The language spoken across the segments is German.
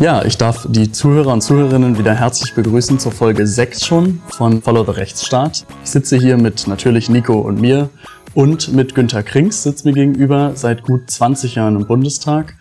Ja, ich darf die Zuhörer und Zuhörerinnen wieder herzlich begrüßen zur Folge 6 schon von Follow the Rechtsstaat. Ich sitze hier mit natürlich Nico und mir und mit Günter Krings sitzt mir gegenüber seit gut 20 Jahren im Bundestag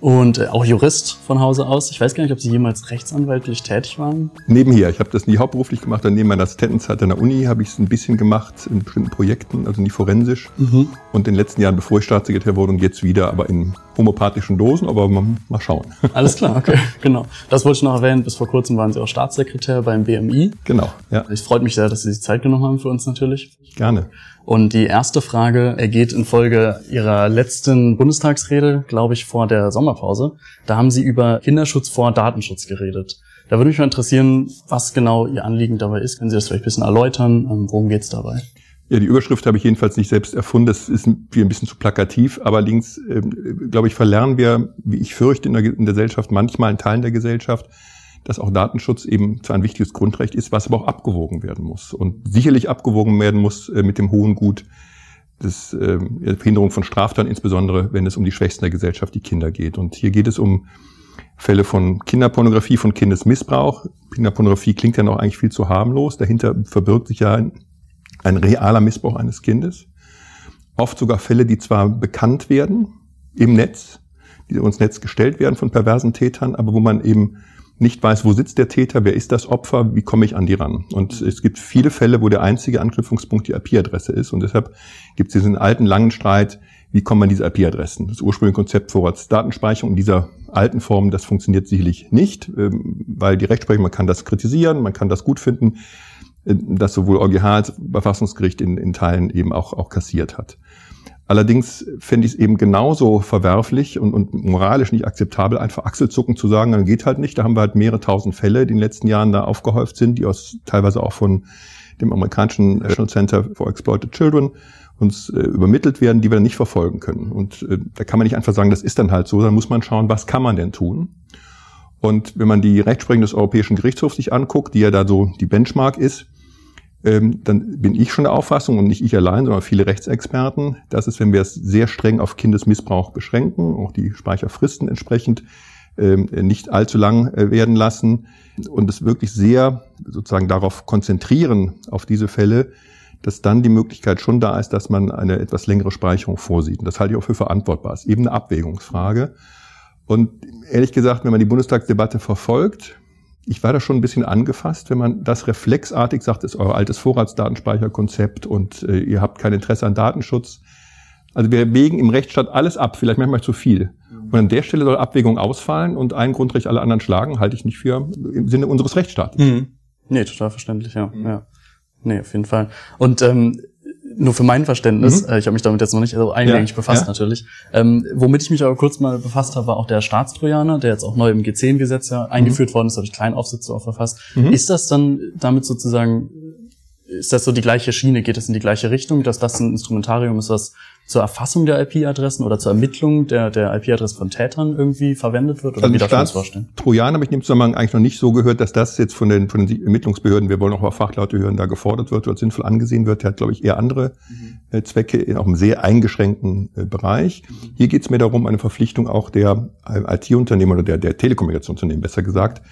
und äh, auch Jurist von Hause aus. Ich weiß gar nicht, ob Sie jemals rechtsanwaltlich tätig waren. Nebenher. Ich habe das nie hauptberuflich gemacht. Dann neben meiner Assistentenzeit an der Uni habe ich es ein bisschen gemacht in bestimmten Projekten, also nie forensisch. Mhm. Und in den letzten Jahren, bevor ich Staatssekretär wurde, und jetzt wieder, aber in homöopathischen Dosen, aber mal, schauen. Alles klar, okay, genau. Das wollte ich noch erwähnen. Bis vor kurzem waren Sie auch Staatssekretär beim BMI. Genau, ja. Es freut mich sehr, dass Sie sich Zeit genommen haben für uns natürlich. Gerne. Und die erste Frage ergeht in Folge Ihrer letzten Bundestagsrede, glaube ich, vor der Sommerpause. Da haben Sie über Kinderschutz vor Datenschutz geredet. Da würde mich mal interessieren, was genau Ihr Anliegen dabei ist. Können Sie das vielleicht ein bisschen erläutern? Ähm, worum geht es dabei? Ja, die Überschrift habe ich jedenfalls nicht selbst erfunden. Das ist ein bisschen zu plakativ. Allerdings, äh, glaube ich, verlernen wir, wie ich fürchte, in der, Gesellschaft, manchmal in Teilen der Gesellschaft, dass auch Datenschutz eben zwar ein wichtiges Grundrecht ist, was aber auch abgewogen werden muss. Und sicherlich abgewogen werden muss äh, mit dem hohen Gut des, äh, der Verhinderung von Straftaten, insbesondere wenn es um die Schwächsten der Gesellschaft, die Kinder geht. Und hier geht es um Fälle von Kinderpornografie, von Kindesmissbrauch. Kinderpornografie klingt ja noch eigentlich viel zu harmlos. Dahinter verbirgt sich ja ein, ein realer Missbrauch eines Kindes. Oft sogar Fälle, die zwar bekannt werden im Netz, die uns Netz gestellt werden von perversen Tätern, aber wo man eben nicht weiß, wo sitzt der Täter, wer ist das Opfer, wie komme ich an die ran. Und es gibt viele Fälle, wo der einzige Anknüpfungspunkt die IP-Adresse ist. Und deshalb gibt es diesen alten, langen Streit, wie kommt man diese IP-Adressen. Das ursprüngliche Konzept Vorratsdatenspeicherung in dieser alten Form, das funktioniert sicherlich nicht, ähm, weil die Rechtsprechung, man kann das kritisieren, man kann das gut finden, äh, dass sowohl EuGH als Verfassungsgericht in, in Teilen eben auch, auch kassiert hat. Allerdings fände ich es eben genauso verwerflich und, und moralisch nicht akzeptabel, einfach Achselzucken zu sagen, dann geht halt nicht. Da haben wir halt mehrere tausend Fälle, die in den letzten Jahren da aufgehäuft sind, die aus teilweise auch von dem amerikanischen National Center for Exploited Children uns äh, übermittelt werden, die wir nicht verfolgen können. Und äh, da kann man nicht einfach sagen, das ist dann halt so, dann muss man schauen, was kann man denn tun? Und wenn man die Rechtsprechung des Europäischen Gerichtshofs sich anguckt, die ja da so die Benchmark ist, dann bin ich schon der Auffassung und nicht ich allein, sondern viele Rechtsexperten, dass es, wenn wir es sehr streng auf Kindesmissbrauch beschränken, auch die Speicherfristen entsprechend ähm, nicht allzu lang äh, werden lassen und es wirklich sehr sozusagen darauf konzentrieren, auf diese Fälle, dass dann die Möglichkeit schon da ist, dass man eine etwas längere Speicherung vorsieht. Und das halte ich auch für verantwortbar. Es ist eben eine Abwägungsfrage. Und ehrlich gesagt, wenn man die Bundestagsdebatte verfolgt, ich war da schon ein bisschen angefasst, wenn man das reflexartig sagt, ist euer altes Vorratsdatenspeicherkonzept und äh, ihr habt kein Interesse an Datenschutz. Also wir wägen im Rechtsstaat alles ab, vielleicht manchmal zu viel. Und an der Stelle soll Abwägung ausfallen und ein Grundrecht alle anderen schlagen, halte ich nicht für im Sinne unseres Rechtsstaates. Mhm. Nee, total verständlich, ja. Mhm. ja. Nee, auf jeden Fall. Und ähm, nur für mein Verständnis, mhm. äh, ich habe mich damit jetzt noch nicht so eingängig ja, befasst ja. natürlich. Ähm, womit ich mich aber kurz mal befasst habe, war auch der Staatstrojaner, der jetzt auch neu im G10-Gesetz ja eingeführt mhm. worden ist, habe ich kleinen Aufsatz auch verfasst. Mhm. Ist das dann damit sozusagen ist das so die gleiche Schiene? Geht es in die gleiche Richtung, dass das ein Instrumentarium ist, was zur Erfassung der IP-Adressen oder zur Ermittlung der, der IP-Adressen von Tätern irgendwie verwendet wird? Oder also wie darf ich das vorstellen? Trojan habe ich in dem Zusammenhang eigentlich noch nicht so gehört, dass das jetzt von den, von den Ermittlungsbehörden, wir wollen auch mal Fachleute hören, da gefordert wird oder sinnvoll angesehen wird. Der hat, glaube ich, eher andere mhm. Äh, Zwecke in auch einem sehr eingeschränkten äh, Bereich. Mhm. Hier geht es mir darum, eine Verpflichtung auch der äh, IT-Unternehmen oder der, der Telekommunikationsunternehmen, besser gesagt,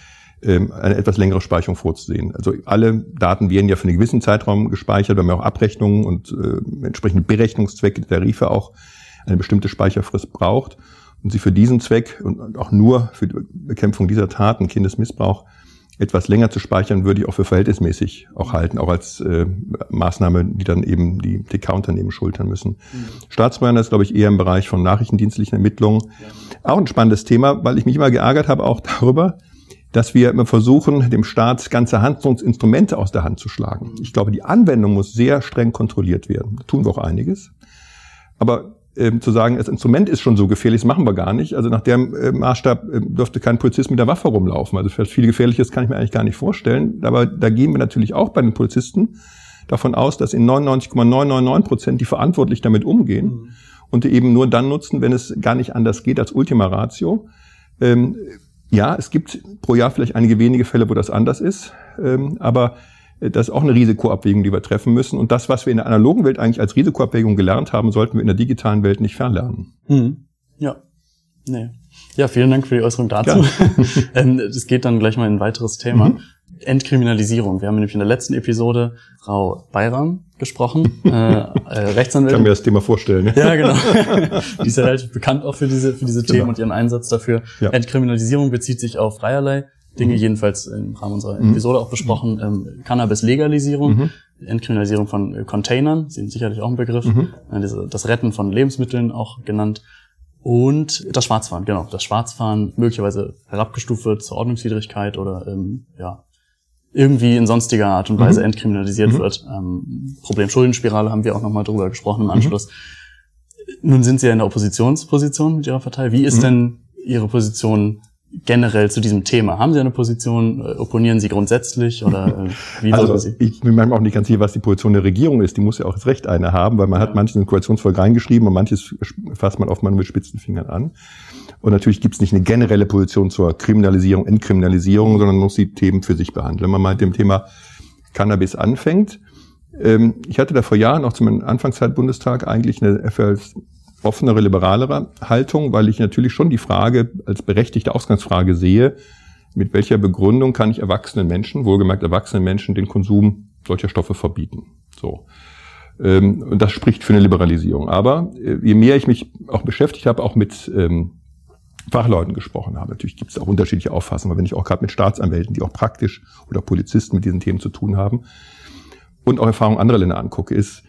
eine etwas längere Speicherung vorzusehen. Also alle Daten werden ja für einen gewissen Zeitraum gespeichert, wenn man auch Abrechnungen und äh, entsprechende Berechnungszwecke, Tarife auch eine bestimmte Speicherfrist braucht. Und sie für diesen Zweck und auch nur für die Bekämpfung dieser Taten, Kindesmissbrauch, etwas länger zu speichern, würde ich auch für verhältnismäßig auch halten, auch als äh, Maßnahme, die dann eben die TK-Unternehmen schultern müssen. Mhm. Staatsbürger ist, glaube ich, eher im Bereich von nachrichtendienstlichen Ermittlungen. Ja. Auch ein spannendes Thema, weil ich mich immer geärgert habe, auch darüber, dass wir immer versuchen, dem Staat ganze Handlungsinstrumente aus der Hand zu schlagen. Ich glaube, die Anwendung muss sehr streng kontrolliert werden. Da tun wir auch einiges. Aber ähm, zu sagen, das Instrument ist schon so gefährlich, das machen wir gar nicht. Also nach dem äh, Maßstab äh, dürfte kein Polizist mit der Waffe rumlaufen. Also viel Gefährliches kann ich mir eigentlich gar nicht vorstellen. Aber da gehen wir natürlich auch bei den Polizisten davon aus, dass in 99,999 Prozent die verantwortlich damit umgehen mhm. und die eben nur dann nutzen, wenn es gar nicht anders geht als Ultima Ratio. Ähm, ja, es gibt pro Jahr vielleicht einige wenige Fälle, wo das anders ist, ähm, aber äh, das ist auch eine Risikoabwägung, die wir treffen müssen. Und das, was wir in der analogen Welt eigentlich als Risikoabwägung gelernt haben, sollten wir in der digitalen Welt nicht verlernen. Mhm. Ja. Nee. Ja, vielen Dank für die Äußerung dazu. Ähm, es geht dann gleich mal in ein weiteres Thema. Mhm. Entkriminalisierung. Wir haben nämlich in der letzten Episode Frau Bayram gesprochen, äh, äh, Rechtsanwältin. Ich kann mir das Thema vorstellen. Ne? Ja, genau. Die ist ja relativ bekannt auch für diese, für diese Themen genau. und ihren Einsatz dafür. Ja. Entkriminalisierung bezieht sich auf dreierlei Dinge, mhm. jedenfalls im Rahmen unserer mhm. Episode auch besprochen. Ähm, Cannabis-Legalisierung, mhm. Entkriminalisierung von äh, Containern, sind sicherlich auch ein Begriff. Mhm. Äh, das Retten von Lebensmitteln auch genannt. Und das Schwarzfahren, genau. Das Schwarzfahren möglicherweise herabgestuft wird zur Ordnungswidrigkeit oder ähm, ja, irgendwie in sonstiger Art und Weise mhm. entkriminalisiert mhm. wird. Ähm, Problem Schuldenspirale haben wir auch nochmal drüber gesprochen im mhm. Anschluss. Mhm. Nun sind Sie ja in der Oppositionsposition mit Ihrer Partei. Wie ist mhm. denn Ihre Position generell zu diesem Thema? Haben Sie eine Position? Äh, opponieren Sie grundsätzlich oder äh, wie also, Sie? Ich bin manchmal auch nicht ganz sicher, was die Position der Regierung ist. Die muss ja auch das Recht eine haben, weil man ja. hat manches in Koalitionsfolge reingeschrieben und manches fasst man oft mal mit spitzen Fingern an. Und natürlich gibt es nicht eine generelle Position zur Kriminalisierung, Entkriminalisierung, sondern man muss die Themen für sich behandeln. Wenn man mal mit dem Thema Cannabis anfängt, ähm, ich hatte da vor Jahren auch zum Anfangszeit Bundestag eigentlich eine etwas offenere, liberalere Haltung, weil ich natürlich schon die Frage als berechtigte Ausgangsfrage sehe, mit welcher Begründung kann ich erwachsenen Menschen, wohlgemerkt erwachsenen Menschen, den Konsum solcher Stoffe verbieten? So. Ähm, und das spricht für eine Liberalisierung. Aber äh, je mehr ich mich auch beschäftigt habe, auch mit ähm, Fachleuten gesprochen habe. Natürlich gibt es auch unterschiedliche Auffassungen, aber wenn ich auch gerade mit Staatsanwälten, die auch praktisch oder Polizisten mit diesen Themen zu tun haben und auch Erfahrungen anderer Länder angucke, ist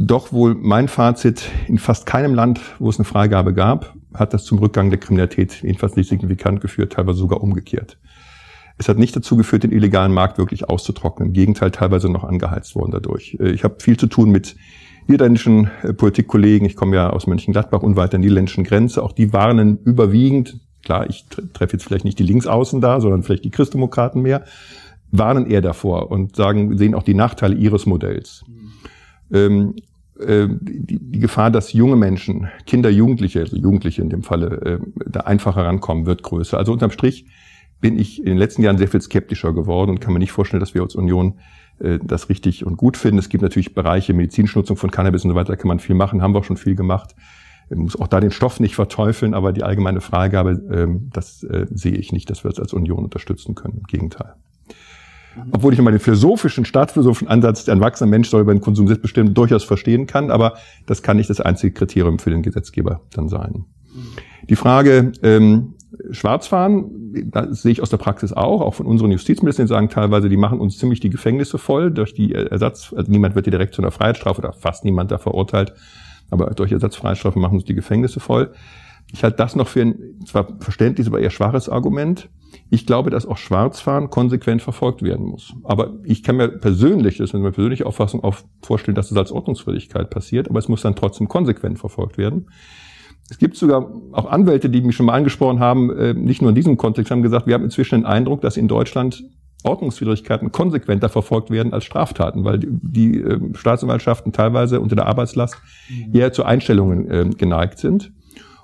doch wohl mein Fazit, in fast keinem Land, wo es eine Freigabe gab, hat das zum Rückgang der Kriminalität jedenfalls nicht signifikant geführt, teilweise sogar umgekehrt. Es hat nicht dazu geführt, den illegalen Markt wirklich auszutrocknen. Im Gegenteil, teilweise noch angeheizt worden dadurch. Ich habe viel zu tun mit niederländischen äh, Politikkollegen, ich komme ja aus Mönchengladbach und weiter niederländischen Grenze, auch die warnen überwiegend, klar, ich treffe jetzt vielleicht nicht die Linksaußen da, sondern vielleicht die Christdemokraten mehr, warnen eher davor und sagen, sehen auch die Nachteile ihres Modells. Mhm. Ähm, äh, die, die, Gefahr, dass junge Menschen, Kinder, Jugendliche, also Jugendliche in dem Falle, äh, da einfacher rankommen, wird größer. Also unterm Strich bin ich in den letzten Jahren sehr viel skeptischer geworden und kann mir nicht vorstellen, dass wir als Union äh, das richtig und gut finden. Es gibt natürlich Bereiche, medizinische Nutzung von Cannabis und so weiter, da kann man viel machen, haben wir auch schon viel gemacht. Man muss auch da den Stoff nicht verteufeln, aber die allgemeine Freigabe, ähm, das äh, sehe ich nicht, dass wir es als Union unterstützen können. Im Gegenteil. Obwohl ich immer den philosophischen, staatsphilosophischen Ansatz, der ein erwachsener Mensch soll über den Konsum selbstbestimmt durchaus verstehen kann, aber das kann nicht das einzige Kriterium für den Gesetzgeber dann sein. Die Frage, ähm, Schwarzfahren, das sehe ich aus der Praxis auch, auch von unseren Justizministern, die sagen teilweise, die machen uns ziemlich die Gefängnisse voll durch die Ersatz, also niemand wird direkt zu einer Freiheitsstrafe oder fast niemand da verurteilt, aber durch Ersatzfreiheitsstrafe machen uns die Gefängnisse voll. Ich halte das noch für ein zwar verständliches, aber eher schwaches Argument. Ich glaube, dass auch Schwarzfahren konsequent verfolgt werden muss. Aber ich kann mir persönlich, das ist meine persönliche Auffassung, auch vorstellen, dass es als Ordnungswidrigkeit passiert, aber es muss dann trotzdem konsequent verfolgt werden. Es gibt sogar auch Anwälte, die mich schon mal angesprochen haben, äh, nicht nur in diesem Kontext, haben gesagt, wir haben inzwischen den Eindruck, dass in Deutschland Ordnungswidrigkeiten konsequenter verfolgt werden als Straftaten, weil die äh, Staatsanwaltschaften teilweise unter der Arbeitslast mhm. eher zu Einstellungen äh, geneigt sind.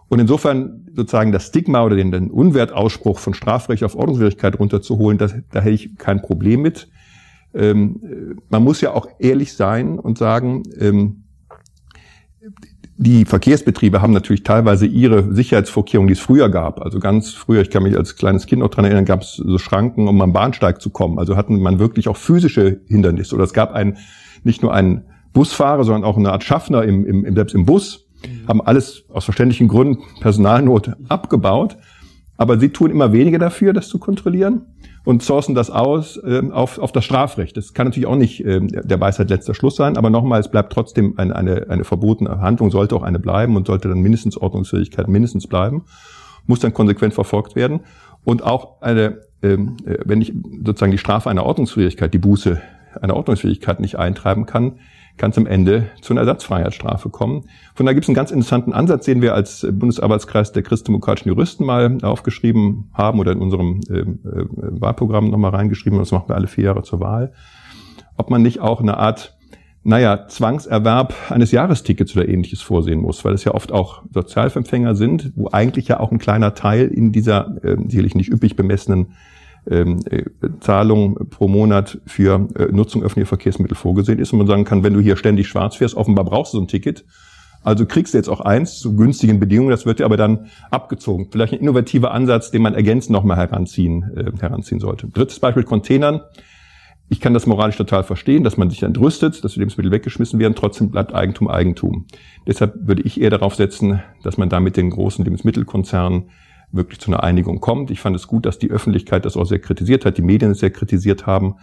Und insofern sozusagen das Stigma oder den, den Unwertausspruch von Strafrecht auf Ordnungswidrigkeit runterzuholen, das, da hätte ich kein Problem mit. Ähm, man muss ja auch ehrlich sein und sagen, ähm, die Verkehrsbetriebe haben natürlich teilweise ihre Sicherheitsvorkehrungen, die es früher gab. Also ganz früher, ich kann mich als kleines Kind noch dran erinnern, gab es so Schranken, um am Bahnsteig zu kommen. Also hatten man wirklich auch physische Hindernisse. Oder es gab einen, nicht nur einen Busfahrer, sondern auch eine Art Schaffner im, im, selbst im Bus, haben alles aus verständlichen Gründen Personalnot abgebaut. Aber sie tun immer weniger dafür, das zu kontrollieren und sourcen das aus äh, auf, auf das Strafrecht. Das kann natürlich auch nicht äh, der Weisheit letzter Schluss sein, aber nochmal, es bleibt trotzdem eine, eine, eine verbotene Handlung, sollte auch eine bleiben und sollte dann mindestens Ordnungsfähigkeit mindestens bleiben, muss dann konsequent verfolgt werden. Und auch eine, ähm, äh, wenn ich sozusagen die Strafe einer Ordnungsfähigkeit, die Buße einer Ordnungsfähigkeit nicht eintreiben kann, kann es am Ende zu einer Ersatzfreiheitsstrafe kommen. Von da gibt es einen ganz interessanten Ansatz, den wir als Bundesarbeitskreis der christdemokratischen Juristen mal aufgeschrieben haben oder in unserem äh, äh, Wahlprogramm nochmal reingeschrieben. Das machen wir alle vier Jahre zur Wahl. Ob man nicht auch eine Art naja, Zwangserwerb eines Jahrestickets oder ähnliches vorsehen muss, weil es ja oft auch Sozialempfänger sind, wo eigentlich ja auch ein kleiner Teil in dieser äh, sicherlich nicht üppig bemessenen ähm, äh, Zahlung pro Monat für äh, Nutzung öffentlicher Verkehrsmittel vorgesehen ist und man sagen kann, wenn du hier ständig schwarz fährst, offenbar brauchst du so ein Ticket, Also kriegst du jetzt auch eins zu günstigen Bedingungen, das wird dir aber dann abgezogen. Vielleicht ein innovativer Ansatz, den man ergänzend nochmal heranziehen, äh, heranziehen sollte. Drittes Beispiel Containern. Ich kann das moralisch total verstehen, dass man sich entrüstet, dass die Lebensmittel weggeschmissen werden, trotzdem bleibt Eigentum Eigentum. Deshalb würde ich eher darauf setzen, dass man da mit den großen Lebensmittelkonzernen wirklich zu einer Einigung kommt. Ich fand es gut, dass die Öffentlichkeit das auch sehr kritisiert hat, die Medien es sehr kritisiert haben.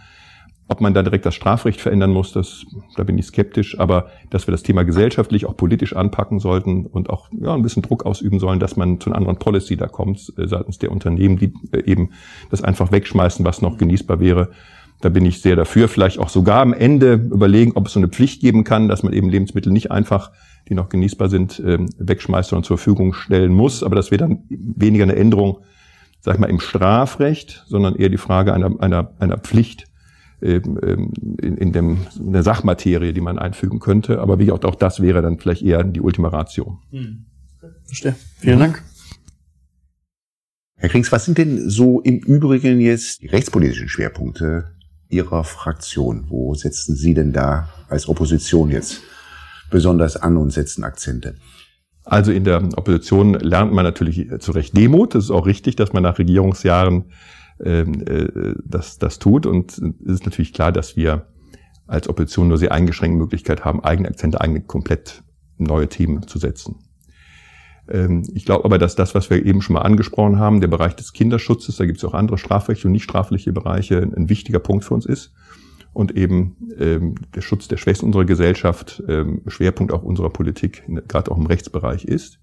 Ob man da direkt das Strafrecht verändern muss, das, da bin ich skeptisch, aber dass wir das Thema gesellschaftlich auch politisch anpacken sollten und auch ja, ein bisschen Druck ausüben sollen, dass man zu einer anderen Policy da kommt, äh, seitens der Unternehmen, die äh, eben das einfach wegschmeißen, was noch genießbar wäre. Da bin ich sehr dafür. Vielleicht auch sogar am Ende überlegen, ob es so eine Pflicht geben kann, dass man eben Lebensmittel nicht einfach, die noch genießbar sind, ähm, wegschmeißt, sondern zur Verfügung stellen muss. Aber das wäre dann weniger eine Änderung, sag ich mal, im Strafrecht, sondern eher die Frage einer, einer, einer Pflicht ähm, in, in, dem, in der Sachmaterie, die man einfügen könnte. Aber wie auch, auch das wäre dann vielleicht eher die Ultima Ratio. Hm. Verstehe. Vielen Dank. Herr Krings, was sind denn so im Übrigen jetzt die rechtspolitischen Schwerpunkte Ihrer Fraktion? Wo setzen Sie denn da als Opposition jetzt besonders an und setzen Akzente? Also in der Opposition lernt man natürlich zu Recht Demut. Das ist auch richtig, dass man nach Regierungsjahren ähm, äh, das, das tut. Und es ist natürlich klar, dass wir als Opposition nur sehr eingeschränkte Möglichkeit haben, eigene Akzente, eigene komplett neue Themen zu setzen. Ähm, ich glaube aber, dass das, was wir eben schon mal angesprochen haben, der Bereich des Kinderschutzes, da gibt es auch andere strafrechtliche und nicht strafliche Bereiche, ein wichtiger Punkt für uns ist. Und eben ähm, der Schutz der Schwächsten unserer Gesellschaft ähm, Schwerpunkt auch unserer Politik, gerade auch im Rechtsbereich ist.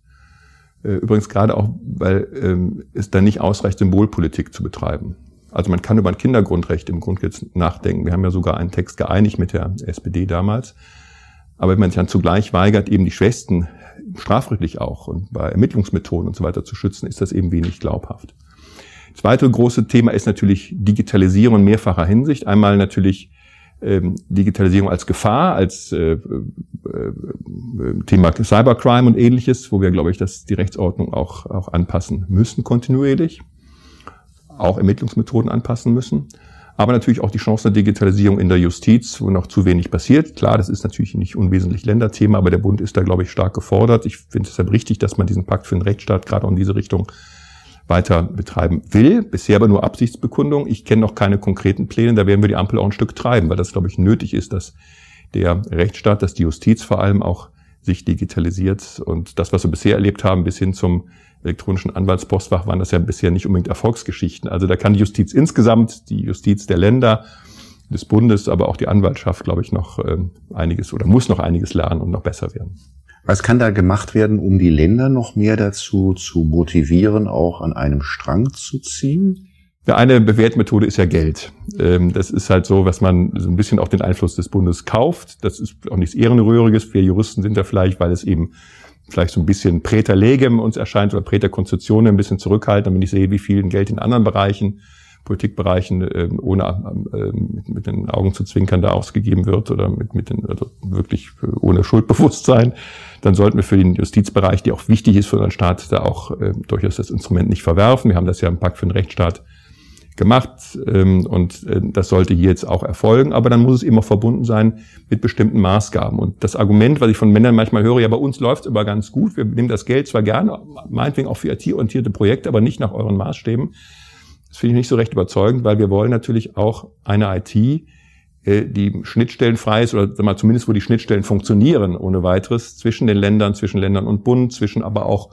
Äh, übrigens gerade auch, weil ähm, es da nicht ausreicht, Symbolpolitik zu betreiben. Also man kann über ein Kindergrundrecht im Grundgesetz nachdenken. Wir haben ja sogar einen Text geeinigt mit der SPD damals. Aber wenn man sich dann zugleich weigert, eben die Schwächsten strafrechtlich auch und bei Ermittlungsmethoden und so weiter zu schützen, ist das eben wenig glaubhaft. Das weitere große Thema ist natürlich Digitalisierung in mehrfacher Hinsicht. Einmal natürlich ähm, Digitalisierung als Gefahr, als äh, äh, Thema Cybercrime und ähnliches, wo wir, glaube ich, dass die Rechtsordnung auch, auch anpassen müssen kontinuierlich, auch Ermittlungsmethoden anpassen müssen aber natürlich auch die Chance der Digitalisierung in der Justiz, wo noch zu wenig passiert. Klar, das ist natürlich nicht unwesentlich Länderthema, aber der Bund ist da, glaube ich, stark gefordert. Ich finde es deshalb richtig, dass man diesen Pakt für den Rechtsstaat gerade auch in diese Richtung weiter betreiben will. Bisher aber nur Absichtsbekundung. Ich kenne noch keine konkreten Pläne. Da werden wir die Ampel auch ein Stück treiben, weil das, glaube ich, nötig ist, dass der Rechtsstaat, dass die Justiz vor allem auch sich digitalisiert. Und das, was wir bisher erlebt haben, bis hin zum elektronischen Anwaltspostfach waren das ja bisher nicht unbedingt Erfolgsgeschichten. Also da kann die Justiz insgesamt, die Justiz der Länder, des Bundes, aber auch die Anwaltschaft, glaube ich, noch äh, einiges oder muss noch einiges lernen und noch besser werden. Was kann da gemacht werden, um die Länder noch mehr dazu zu motivieren, auch an einem Strang zu ziehen? Eine Bewertmethode ist ja Geld. Ähm, das ist halt so, was man so ein bisschen auch den Einfluss des Bundes kauft. Das ist auch nichts Ehrenrühriges. Wir Juristen sind da vielleicht, weil es eben vielleicht so ein bisschen Präter legem uns erscheint oder Präter Konstitution ein bisschen zurückhalten, wenn ich sehe, wie viel Geld in anderen Bereichen, Politikbereichen, äh, ohne äh, mit, den Augen zu zwinkern da ausgegeben wird oder mit, mit den, also wirklich ohne Schuldbewusstsein, dann sollten wir für den Justizbereich, der auch wichtig ist für unseren Staat, da auch äh, durchaus das Instrument nicht verwerfen. Wir haben das ja im Pakt für den Rechtsstaat gemacht ähm, und äh, das sollte hier jetzt auch erfolgen, aber dann muss es immer verbunden sein mit bestimmten Maßgaben. Und das Argument, was ich von Männern manchmal höre, ja, bei uns läuft es aber ganz gut, wir nehmen das Geld zwar gerne, meinetwegen auch für IT-orientierte Projekte, aber nicht nach euren Maßstäben. Das finde ich nicht so recht überzeugend, weil wir wollen natürlich auch eine IT, äh, die schnittstellenfrei ist oder mal zumindest wo die Schnittstellen funktionieren ohne weiteres zwischen den Ländern, zwischen Ländern und Bund, zwischen aber auch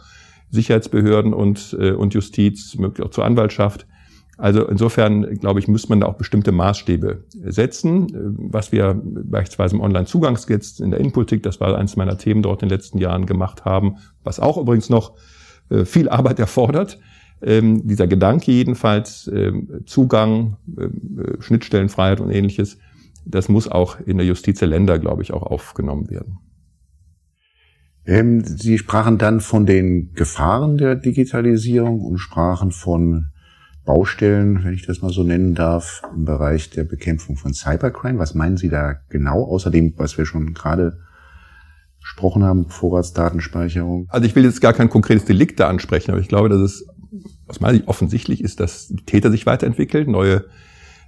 Sicherheitsbehörden und, äh, und Justiz, möglich auch zur Anwaltschaft also insofern, glaube ich, muss man da auch bestimmte Maßstäbe setzen. Was wir beispielsweise im Online-Zugangsgesetz in der Innenpolitik, das war eines meiner Themen dort in den letzten Jahren gemacht haben, was auch übrigens noch äh, viel Arbeit erfordert. Ähm, dieser Gedanke jedenfalls, ähm, Zugang, ähm, äh, Schnittstellenfreiheit und ähnliches, das muss auch in der Justiz der Länder, glaube ich, auch aufgenommen werden. Sie sprachen dann von den Gefahren der Digitalisierung und sprachen von Baustellen, wenn ich das mal so nennen darf, im Bereich der Bekämpfung von Cybercrime. Was meinen Sie da genau, außerdem, was wir schon gerade gesprochen haben, Vorratsdatenspeicherung? Also ich will jetzt gar kein konkretes Delikt da ansprechen, aber ich glaube, dass es aus meiner Sicht offensichtlich ist, dass die Täter sich weiterentwickeln, neue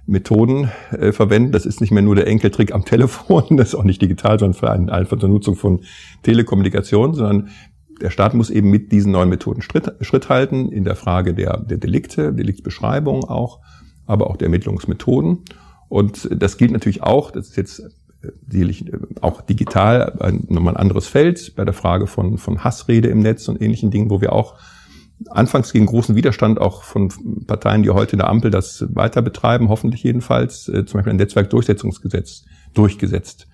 Methoden äh, verwenden. Das ist nicht mehr nur der Enkeltrick am Telefon, das ist auch nicht digital, sondern einfach zur Nutzung von Telekommunikation, sondern der Staat muss eben mit diesen neuen Methoden Schritt, Schritt halten in der Frage der, der Delikte, Deliktsbeschreibung auch, aber auch der Ermittlungsmethoden. Und das gilt natürlich auch, das ist jetzt äh, sicherlich äh, auch digital nochmal ein anderes Feld bei der Frage von, von Hassrede im Netz und ähnlichen Dingen, wo wir auch anfangs gegen großen Widerstand auch von Parteien, die heute in der Ampel das weiter betreiben, hoffentlich jedenfalls, äh, zum Beispiel ein Netzwerkdurchsetzungsgesetz durchgesetzt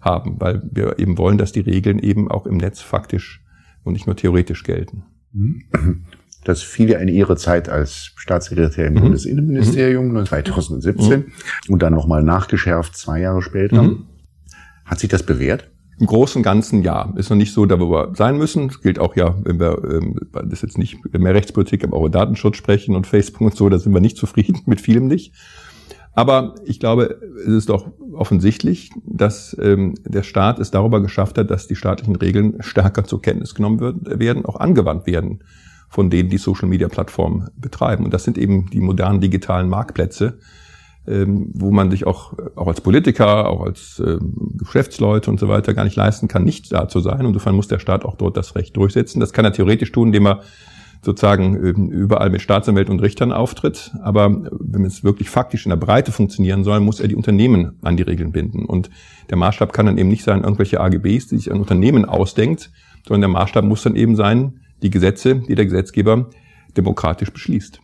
haben, weil wir eben wollen, dass die Regeln eben auch im Netz faktisch und nicht nur theoretisch gelten. Das fiel ja in Ihre Zeit als Staatssekretär im mhm. Bundesinnenministerium mhm. 2017 mhm. und dann nochmal nachgeschärft zwei Jahre später. Mhm. Hat sich das bewährt? Im Großen und Ganzen ja. Ist noch nicht so, da wir sein müssen. Das gilt auch ja, wenn wir, ähm, das ist jetzt nicht mehr Rechtspolitik, aber auch Datenschutz sprechen und Facebook und so, da sind wir nicht zufrieden, mit vielem nicht. Aber ich glaube, es ist doch offensichtlich, dass ähm, der Staat es darüber geschafft hat, dass die staatlichen Regeln stärker zur Kenntnis genommen wird, werden, auch angewandt werden von denen, die Social-Media-Plattformen betreiben. Und das sind eben die modernen digitalen Marktplätze, ähm, wo man sich auch, auch als Politiker, auch als ähm, Geschäftsleute und so weiter gar nicht leisten kann, nicht da zu sein. Insofern muss der Staat auch dort das Recht durchsetzen. Das kann er theoretisch tun, indem er sozusagen ähm, überall mit Staatsanwälten und Richtern auftritt. Aber wenn es wirklich faktisch in der Breite funktionieren soll, muss er die Unternehmen an die Regeln binden. Und der Maßstab kann dann eben nicht sein, irgendwelche AGBs, die sich ein Unternehmen ausdenkt, sondern der Maßstab muss dann eben sein, die Gesetze, die der Gesetzgeber demokratisch beschließt.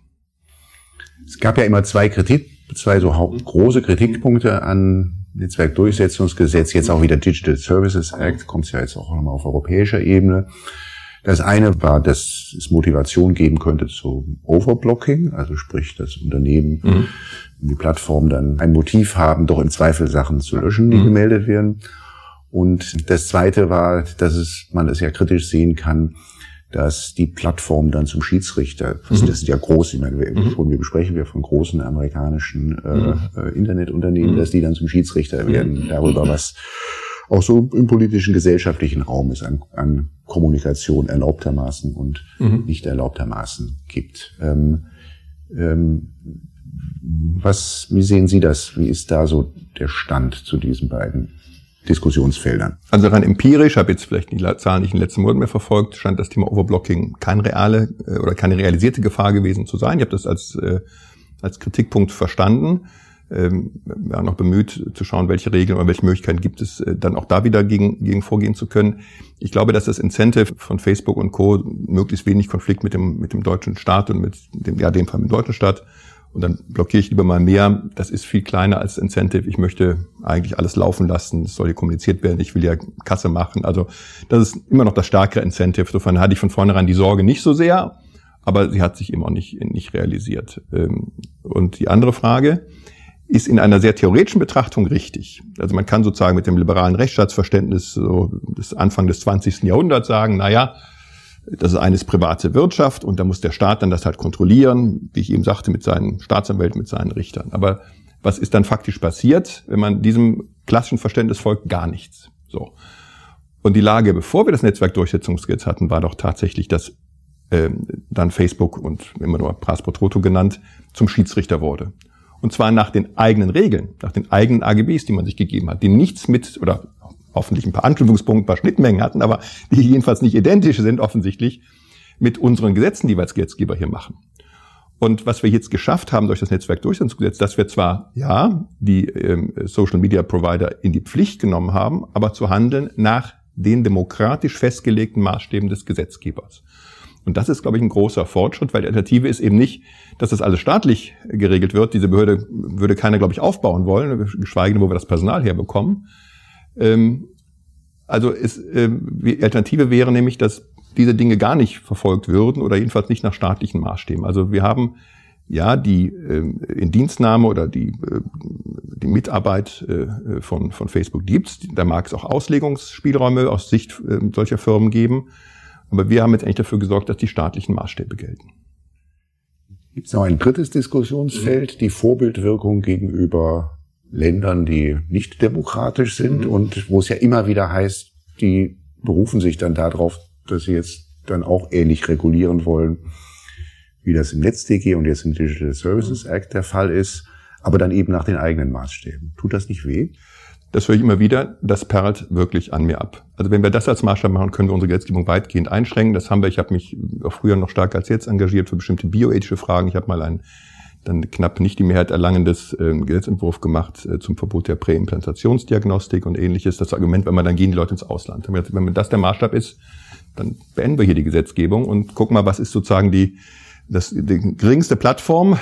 Es gab ja immer zwei Kritik, zwei so große Kritikpunkte an Netzwerkdurchsetzungsgesetz, jetzt auch wieder Digital Services Act, kommt es ja jetzt auch nochmal auf europäischer Ebene. Das eine war, dass es Motivation geben könnte zu Overblocking, also sprich, dass Unternehmen, mhm. die Plattform dann ein Motiv haben, doch im Zweifel Sachen zu löschen, die mhm. gemeldet werden. Und das zweite war, dass es, man es ja kritisch sehen kann, dass die Plattform dann zum Schiedsrichter, mhm. das sind ja groß, ich meine, wir, mhm. wir besprechen wir von großen amerikanischen äh, mhm. Äh, Internetunternehmen, mhm. dass die dann zum Schiedsrichter werden darüber, was auch so im politischen, gesellschaftlichen Raum es an, an Kommunikation erlaubtermaßen und mhm. nicht erlaubtermaßen gibt. Ähm, ähm, was, wie sehen Sie das? Wie ist da so der Stand zu diesen beiden Diskussionsfeldern? Also rein empirisch, habe jetzt vielleicht die Zahlen nicht in den letzten Monaten mehr verfolgt, scheint das Thema Overblocking keine reale äh, oder keine realisierte Gefahr gewesen zu sein. Ich habe das als, äh, als Kritikpunkt verstanden ähm, ja, noch bemüht zu schauen, welche Regeln oder welche Möglichkeiten gibt es, äh, dann auch da wieder gegen, gegen vorgehen zu können. Ich glaube, dass das Incentive von Facebook und Co. möglichst wenig Konflikt mit dem, mit dem deutschen Staat und mit dem, ja, dem Fall mit dem deutschen Staat und dann blockiere ich lieber mal mehr. Das ist viel kleiner als Incentive. Ich möchte eigentlich alles laufen lassen. Es soll ja kommuniziert werden. Ich will ja Kasse machen. Also das ist immer noch das stärkere Incentive. Insofern hatte ich von vornherein die Sorge nicht so sehr, aber sie hat sich eben auch nicht, nicht realisiert. Ähm, und die andere Frage, ist in einer sehr theoretischen Betrachtung richtig. Also man kann sozusagen mit dem liberalen Rechtsstaatsverständnis so des Anfang des 20. Jahrhunderts sagen, na ja, das ist eines private Wirtschaft und da muss der Staat dann das halt kontrollieren, wie ich eben sagte, mit seinen Staatsanwälten, mit seinen Richtern. Aber was ist dann faktisch passiert, wenn man diesem klassischen Verständnis folgt? Gar nichts. So. Und die Lage, bevor wir das Netzwerkdurchsetzungsgesetz hatten, war doch tatsächlich, dass äh, dann Facebook und immer nur Pras pro genannt, zum Schiedsrichter wurde. Und zwar nach den eigenen Regeln, nach den eigenen AGBs, die man sich gegeben hat, die nichts mit, oder hoffentlich ein paar Anknüpfungspunkte, ein paar Schnittmengen hatten, aber die jedenfalls nicht identisch sind offensichtlich mit unseren Gesetzen, die wir als Gesetzgeber hier machen. Und was wir jetzt geschafft haben durch das Netzwerkdurchsetzungsgesetz, dass wir zwar, ja, die ähm, Social Media Provider in die Pflicht genommen haben, aber zu handeln nach den demokratisch festgelegten Maßstäben des Gesetzgebers. Und das ist, glaube ich, ein großer Fortschritt, weil die Alternative ist eben nicht, dass das alles staatlich geregelt wird. Diese Behörde würde keiner, glaube ich, aufbauen wollen, geschweige denn, wo wir das Personal herbekommen. Ähm, also es, äh, die Alternative wäre nämlich, dass diese Dinge gar nicht verfolgt würden oder jedenfalls nicht nach staatlichen Maßstäben. Also wir haben ja die äh, Indienstnahme oder die, äh, die Mitarbeit äh, von, von Facebook gibt's. Da mag es auch Auslegungsspielräume aus Sicht äh, solcher Firmen geben. Aber wir haben jetzt eigentlich dafür gesorgt, dass die staatlichen Maßstäbe gelten. Gibt es noch ein drittes Diskussionsfeld, die Vorbildwirkung gegenüber Ländern, die nicht demokratisch sind mhm. und wo es ja immer wieder heißt, die berufen sich dann darauf, dass sie jetzt dann auch ähnlich regulieren wollen, wie das im NetzDG und jetzt im Digital Services Act der Fall ist. aber dann eben nach den eigenen Maßstäben. Tut das nicht weh? Das höre ich immer wieder, das perlt wirklich an mir ab. Also wenn wir das als Maßstab machen, können wir unsere Gesetzgebung weitgehend einschränken. Das haben wir, ich habe mich auch früher noch stärker als jetzt engagiert für bestimmte bioethische Fragen. Ich habe mal ein dann knapp nicht die Mehrheit erlangendes äh, Gesetzentwurf gemacht äh, zum Verbot der Präimplantationsdiagnostik und ähnliches. Das Argument, wenn man dann gehen die Leute ins Ausland. Wenn das der Maßstab ist, dann beenden wir hier die Gesetzgebung und gucken mal, was ist sozusagen die, das, die geringste Plattform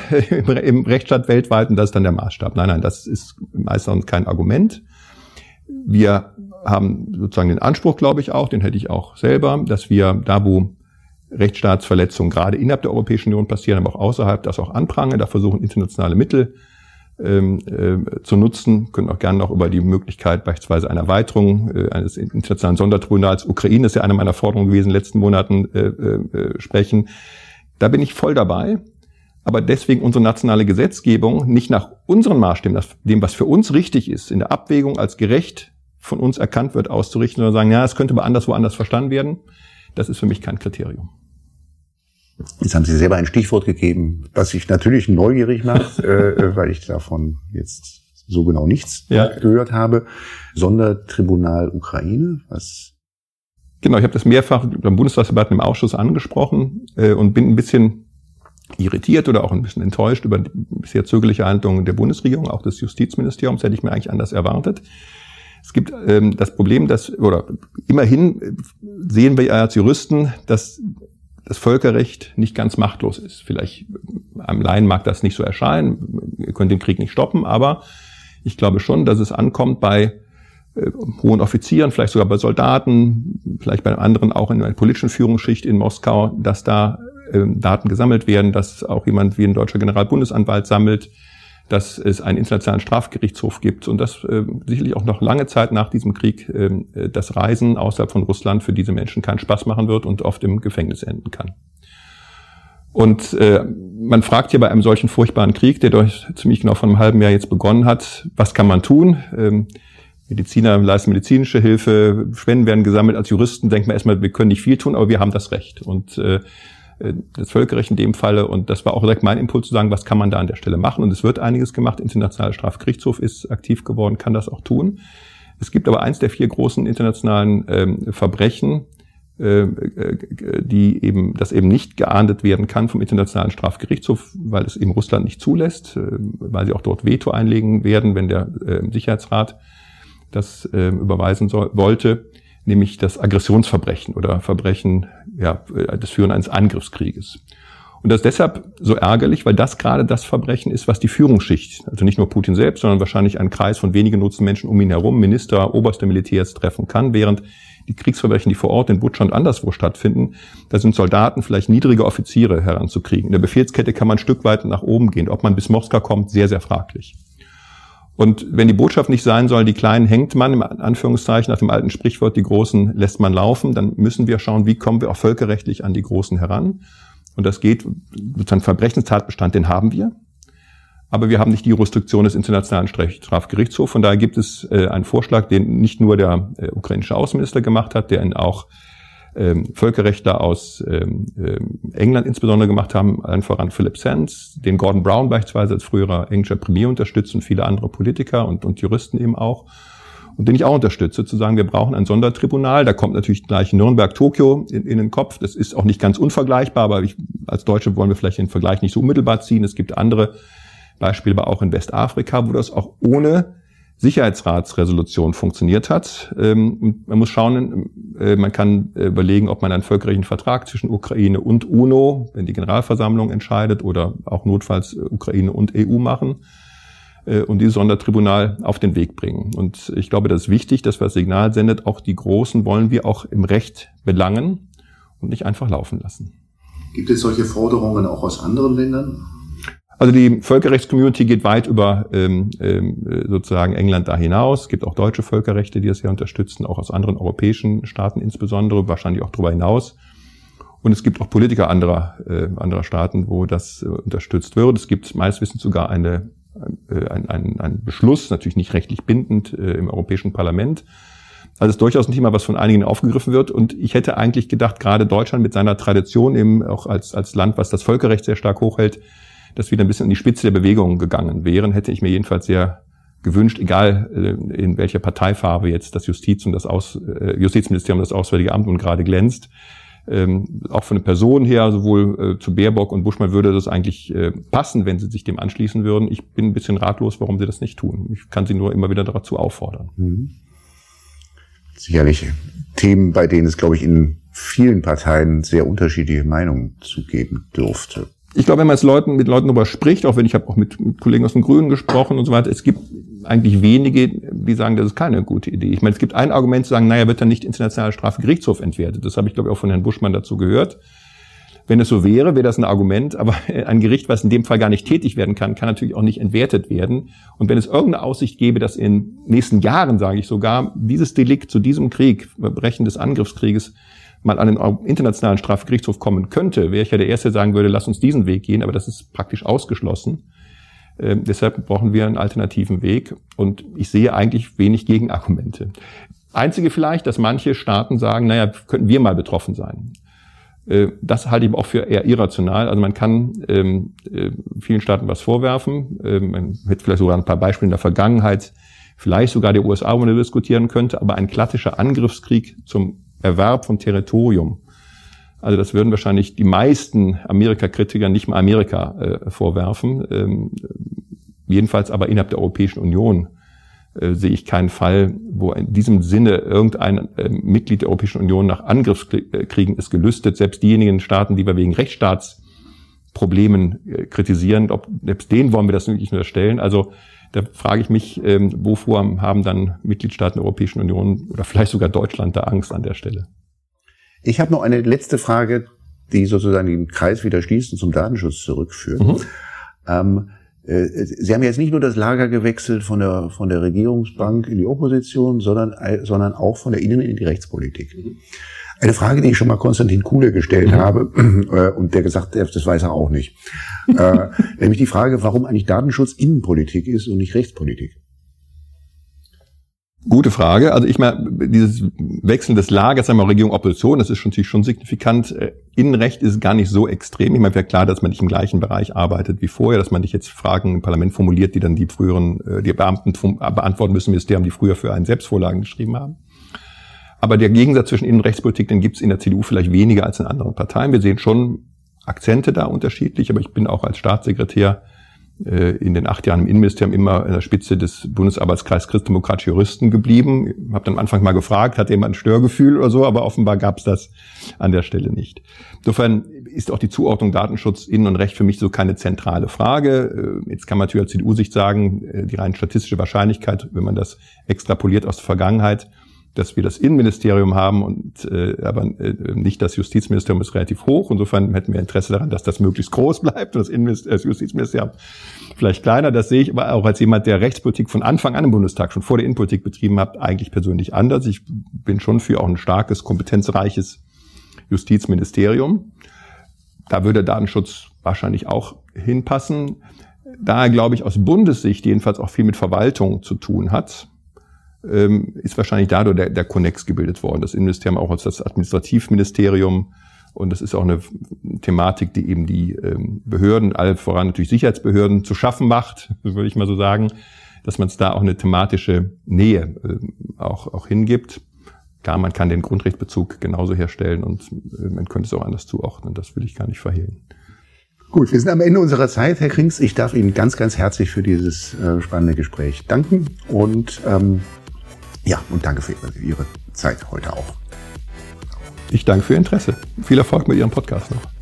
im Rechtsstaat weltweit und das ist dann der Maßstab. Nein, nein, das ist meistens kein Argument. Wir haben sozusagen den Anspruch, glaube ich auch, den hätte ich auch selber, dass wir da, wo Rechtsstaatsverletzungen gerade innerhalb der Europäischen Union passieren, aber auch außerhalb, das auch anprangen. Da versuchen internationale Mittel ähm, äh, zu nutzen, können auch gerne noch über die Möglichkeit beispielsweise einer Erweiterung äh, eines internationalen Sondertribunals, Ukraine ist ja eine meiner Forderungen gewesen in den letzten Monaten, äh, äh, sprechen. Da bin ich voll dabei. Aber deswegen unsere nationale Gesetzgebung nicht nach unseren Maßstäben, dem, was für uns richtig ist, in der Abwägung als gerecht von uns erkannt wird, auszurichten, sondern sagen, ja, es könnte aber anders woanders verstanden werden. Das ist für mich kein Kriterium. Jetzt haben Sie selber ein Stichwort gegeben, was ich natürlich neugierig macht, äh, äh, weil ich davon jetzt so genau nichts ja. gehört habe. Sondertribunal Ukraine, was Genau, ich habe das mehrfach beim Bundestagsdebatten im Ausschuss angesprochen äh, und bin ein bisschen irritiert oder auch ein bisschen enttäuscht über die bisher zögerliche Handlungen der Bundesregierung, auch des Justizministeriums, hätte ich mir eigentlich anders erwartet. Es gibt ähm, das Problem, dass, oder immerhin sehen wir als Juristen, dass das Völkerrecht nicht ganz machtlos ist. Vielleicht am Laien mag das nicht so erscheinen, ihr könnt den Krieg nicht stoppen, aber ich glaube schon, dass es ankommt bei äh, hohen Offizieren, vielleicht sogar bei Soldaten, vielleicht bei anderen auch in einer politischen Führungsschicht in Moskau, dass da äh, Daten gesammelt werden, dass auch jemand wie ein deutscher Generalbundesanwalt sammelt, dass es einen internationalen Strafgerichtshof gibt und dass äh, sicherlich auch noch lange Zeit nach diesem Krieg ähm, äh, das Reisen außerhalb von Russland für diese Menschen keinen Spaß machen wird und oft im Gefängnis enden kann. Und äh, man fragt hier bei einem solchen furchtbaren Krieg, der durch ziemlich genau vor einem halben Jahr jetzt begonnen hat, was kann man tun? Ähm, Mediziner leisten medizinische Hilfe, Spenden werden gesammelt. Als Juristen denkt man erstmal, wir können nicht viel tun, aber wir haben das Recht. Und äh, das Völkerrecht in dem Falle. Und das war auch direkt mein Impuls zu sagen, was kann man da an der Stelle machen? Und es wird einiges gemacht. Internationaler Strafgerichtshof ist aktiv geworden, kann das auch tun. Es gibt aber eins der vier großen internationalen ähm, Verbrechen, äh, äh, die eben, das eben nicht geahndet werden kann vom Internationalen Strafgerichtshof, weil es eben Russland nicht zulässt, äh, weil sie auch dort Veto einlegen werden, wenn der äh, Sicherheitsrat das äh, überweisen soll, wollte nämlich das Aggressionsverbrechen oder Verbrechen, ja, das Führen eines Angriffskrieges. Und das ist deshalb so ärgerlich, weil das gerade das Verbrechen ist, was die Führungsschicht, also nicht nur Putin selbst, sondern wahrscheinlich ein Kreis von wenigen nutzen Menschen um ihn herum, Minister, oberste Militärs treffen kann, während die Kriegsverbrechen, die vor Ort in Butcher und anderswo stattfinden, da sind Soldaten, vielleicht niedrige Offiziere heranzukriegen. In der Befehlskette kann man ein Stück weit nach oben gehen. Ob man bis Moskau kommt, sehr, sehr fraglich. Und wenn die Botschaft nicht sein soll, die Kleinen hängt man, im Anführungszeichen, nach dem alten Sprichwort, die Großen lässt man laufen, dann müssen wir schauen, wie kommen wir auch völkerrechtlich an die Großen heran. Und das geht, sozusagen Verbrechenstatbestand, den haben wir. Aber wir haben nicht die Restriktion des Internationalen Strafgerichtshofs. Von daher gibt es äh, einen Vorschlag, den nicht nur der äh, ukrainische Außenminister gemacht hat, der ihn auch ähm, Völkerrechtler aus ähm, ähm, England insbesondere gemacht haben, allen voran Philip Sands, den Gordon Brown beispielsweise als früherer englischer Premier unterstützt und viele andere Politiker und, und Juristen eben auch. Und den ich auch unterstütze, zu sagen, wir brauchen ein Sondertribunal. Da kommt natürlich gleich Nürnberg, Tokio in, in den Kopf. Das ist auch nicht ganz unvergleichbar, aber ich, als Deutsche wollen wir vielleicht den Vergleich nicht so unmittelbar ziehen. Es gibt andere Beispiele, aber auch in Westafrika, wo das auch ohne Sicherheitsratsresolution funktioniert hat. Ähm, man muss schauen, äh, man kann äh, überlegen, ob man einen völkerrechtlichen Vertrag zwischen Ukraine und UNO, wenn die Generalversammlung entscheidet, oder auch notfalls äh, Ukraine und EU machen und dieses Sondertribunal auf den Weg bringen. Und ich glaube, das ist wichtig, dass wir das Signal sendet, auch die Großen wollen wir auch im Recht belangen und nicht einfach laufen lassen. Gibt es solche Forderungen auch aus anderen Ländern? Also die Völkerrechtscommunity geht weit über ähm, ähm, sozusagen England da hinaus. Es gibt auch deutsche Völkerrechte, die das hier unterstützen, auch aus anderen europäischen Staaten insbesondere, wahrscheinlich auch darüber hinaus. Und es gibt auch Politiker anderer, äh, anderer Staaten, wo das äh, unterstützt wird. Es gibt meines Wissens sogar eine, äh, ein, ein, ein Beschluss, natürlich nicht rechtlich bindend, äh, im Europäischen Parlament. Also es ist durchaus ein Thema, was von einigen aufgegriffen wird. Und ich hätte eigentlich gedacht, gerade Deutschland mit seiner Tradition eben auch als, als Land, was das Völkerrecht sehr stark hochhält, dass wir ein bisschen in die Spitze der Bewegung gegangen wären, hätte ich mir jedenfalls sehr gewünscht, egal äh, in welcher Parteifarbe jetzt das Justiz und das Aus, äh, Justizministerium, das Auswärtige Amt und gerade glänzt. Ähm, auch von der Person her, sowohl äh, zu Baerbock und Buschmann würde das eigentlich äh, passen, wenn sie sich dem anschließen würden. Ich bin ein bisschen ratlos, warum sie das nicht tun. Ich kann sie nur immer wieder dazu auffordern. Mhm. Sicherlich Themen, bei denen es, glaube ich, in vielen Parteien sehr unterschiedliche Meinungen zugeben dürfte. Ich glaube, wenn man es Leuten, mit Leuten darüber spricht, auch wenn ich habe auch mit, mit Kollegen aus den Grünen gesprochen und so weiter, es gibt eigentlich wenige, die sagen, das ist keine gute Idee. Ich meine, es gibt ein Argument zu sagen, naja, wird dann nicht internationaler Strafgerichtshof entwertet. Das habe ich, glaube ich, auch von Herrn Buschmann dazu gehört. Wenn es so wäre, wäre das ein Argument, aber ein Gericht, was in dem Fall gar nicht tätig werden kann, kann natürlich auch nicht entwertet werden. Und wenn es irgendeine Aussicht gäbe, dass in nächsten Jahren, sage ich sogar, dieses Delikt zu diesem Krieg, Brechen des Angriffskrieges, mal an den internationalen Strafgerichtshof kommen könnte, wäre ich ja der Erste, der sagen würde, lass uns diesen Weg gehen, aber das ist praktisch ausgeschlossen. Äh, deshalb brauchen wir einen alternativen Weg und ich sehe eigentlich wenig Gegenargumente. Einzige vielleicht, dass manche Staaten sagen, naja, könnten wir mal betroffen sein. Äh, das halte ich auch für eher irrational. Also man kann ähm, äh, vielen Staaten was vorwerfen. Ähm, man hätte vielleicht sogar ein paar Beispiele in der Vergangenheit, vielleicht sogar der USA, wo man diskutieren könnte, aber ein klassischer Angriffskrieg zum Erwerb von Territorium. Also das würden wahrscheinlich die meisten Amerika-Kritiker nicht mal Amerika äh, vorwerfen. Ähm, jedenfalls aber innerhalb der Europäischen Union äh, sehe ich keinen Fall, wo in diesem Sinne irgendein äh, Mitglied der Europäischen Union nach Angriffskriegen ist gelüstet. Selbst diejenigen Staaten, die wir wegen Rechtsstaatsproblemen äh, kritisieren, ob selbst denen wollen wir das wirklich unterstellen. Also da frage ich mich, ähm, wovor haben dann Mitgliedstaaten der Europäischen Union oder vielleicht sogar Deutschland da Angst an der Stelle? Ich habe noch eine letzte Frage, die sozusagen den Kreis wieder schließt und zum Datenschutz zurückführt. Mhm. Ähm, äh, Sie haben jetzt nicht nur das Lager gewechselt von der, von der Regierungsbank in die Opposition, sondern, sondern auch von der Innen- in die Rechtspolitik. Mhm. Eine Frage, die ich schon mal Konstantin Kuhle gestellt mhm. habe äh, und der gesagt hat, das weiß er auch nicht. äh, nämlich die Frage, warum eigentlich Datenschutz Innenpolitik ist und nicht Rechtspolitik. Gute Frage. Also ich meine, dieses Wechseln des Lagers, sagen wir Regierung Opposition, das ist schon, natürlich schon signifikant. Äh, Innenrecht ist gar nicht so extrem. Ich meine, wäre klar, dass man nicht im gleichen Bereich arbeitet wie vorher, dass man nicht jetzt Fragen im Parlament formuliert, die dann die früheren, die Beamten beantworten müssen, Ministerium, die früher für einen Selbstvorlagen geschrieben haben. Aber der Gegensatz zwischen Innenrechtspolitik, den gibt es in der CDU vielleicht weniger als in anderen Parteien. Wir sehen schon Akzente da unterschiedlich, aber ich bin auch als Staatssekretär äh, in den acht Jahren im Innenministerium immer an der Spitze des Bundesarbeitskreises Christdemokratische Juristen geblieben. Ich habe dann am Anfang mal gefragt, hat jemand ein Störgefühl oder so, aber offenbar gab es das an der Stelle nicht. Insofern ist auch die Zuordnung Datenschutz, Innen- und Recht für mich so keine zentrale Frage. Äh, jetzt kann man natürlich als CDU-Sicht sagen, äh, die rein statistische Wahrscheinlichkeit, wenn man das extrapoliert aus der Vergangenheit, dass wir das Innenministerium haben und äh, aber äh, nicht das Justizministerium ist relativ hoch. Insofern hätten wir Interesse daran, dass das möglichst groß bleibt und das, Innenminister das Justizministerium vielleicht kleiner. Das sehe ich aber auch als jemand, der Rechtspolitik von Anfang an im Bundestag schon vor der Innenpolitik betrieben hat, eigentlich persönlich anders. Ich bin schon für auch ein starkes, kompetenzreiches Justizministerium. Da würde Datenschutz wahrscheinlich auch hinpassen. Da glaube ich, aus Bundessicht jedenfalls auch viel mit Verwaltung zu tun hat ähm, ist wahrscheinlich dadurch der, der Connex gebildet worden. Das Innenministerium auch als das Administrativministerium. Und das ist auch eine Thematik, die eben die ähm, Behörden, all voran natürlich Sicherheitsbehörden, zu schaffen macht, würde ich mal so sagen, dass man es da auch eine thematische Nähe äh, auch, auch hingibt. Klar, man kann den Grundrechtsbezug genauso herstellen und äh, man könnte es auch anders zuordnen. Das will ich gar nicht verhehlen. Gut, wir sind am Ende unserer Zeit, Herr Krings. Ich darf Ihnen ganz, ganz herzlich für dieses äh, spannende Gespräch danken und ähm, ja, und danke für Ihre Zeit heute auch. Ich danke für Ihr Interesse. Viel Erfolg mit Ihrem Podcast noch.